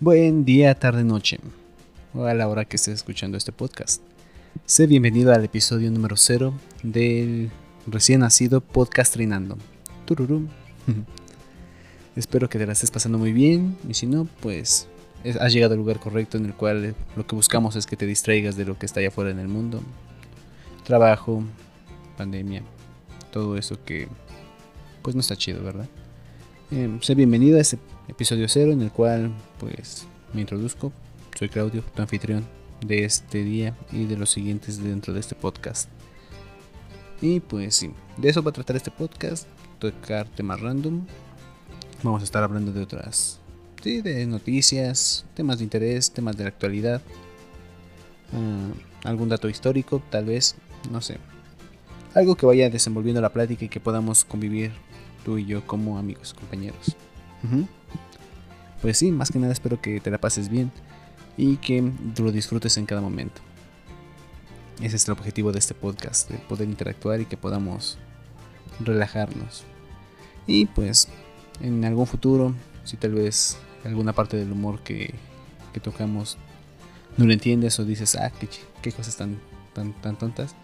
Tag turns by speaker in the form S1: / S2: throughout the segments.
S1: Buen día, tarde, noche, o a la hora que estés escuchando este podcast. Sé bienvenido al episodio número 0 del recién nacido podcast Trinando. Tururum. Espero que te la estés pasando muy bien y si no, pues has llegado al lugar correcto en el cual lo que buscamos es que te distraigas de lo que está allá afuera en el mundo. Trabajo, pandemia, todo eso que pues no está chido, ¿verdad? Eh, sé bienvenido a este episodio 0 en el cual pues me introduzco. Soy Claudio, tu anfitrión de este día y de los siguientes dentro de este podcast. Y pues sí, de eso va a tratar este podcast, tocar temas random. Vamos a estar hablando de otras, sí, de noticias, temas de interés, temas de la actualidad, ah, algún dato histórico, tal vez, no sé. Algo que vaya desenvolviendo la plática y que podamos convivir tú y yo como amigos, compañeros. Pues sí, más que nada espero que te la pases bien y que lo disfrutes en cada momento. Ese es el objetivo de este podcast, de poder interactuar y que podamos relajarnos. Y pues en algún futuro, si tal vez alguna parte del humor que, que tocamos no lo entiendes o dices, ah, qué, qué cosas tan, tan, tan tontas,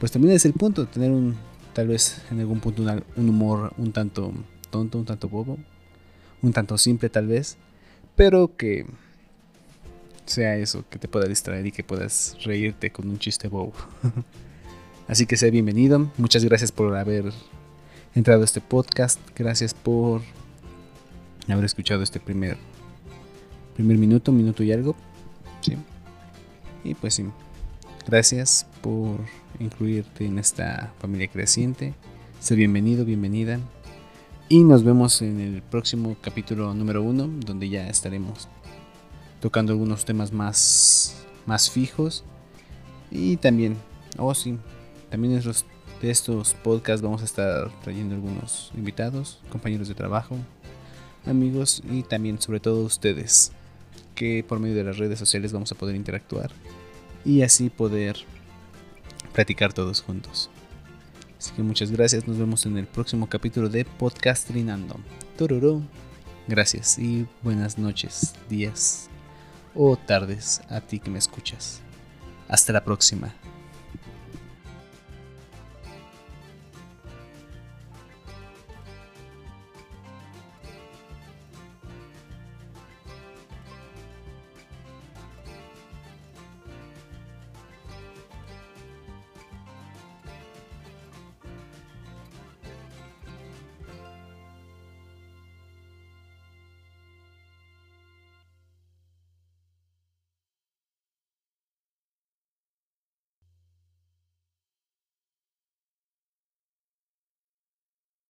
S1: pues también es el punto, tener un, tal vez en algún punto un humor un tanto tonto, un tanto bobo, un tanto simple tal vez, pero que sea eso, que te pueda distraer y que puedas reírte con un chiste bobo. Así que sé bienvenido, muchas gracias por haber entrado a este podcast, gracias por haber escuchado este primer primer minuto, minuto y algo. Sí. Y pues sí, gracias por incluirte en esta familia creciente. Sé bienvenido, bienvenida. Y nos vemos en el próximo capítulo número uno, donde ya estaremos tocando algunos temas más, más fijos. Y también, oh sí, también de estos podcasts vamos a estar trayendo algunos invitados, compañeros de trabajo, amigos y también sobre todo ustedes, que por medio de las redes sociales vamos a poder interactuar y así poder platicar todos juntos. Muchas gracias, nos vemos en el próximo capítulo de Podcast Trinando. Tororo. Gracias y buenas noches, días o tardes a ti que me escuchas. Hasta la próxima.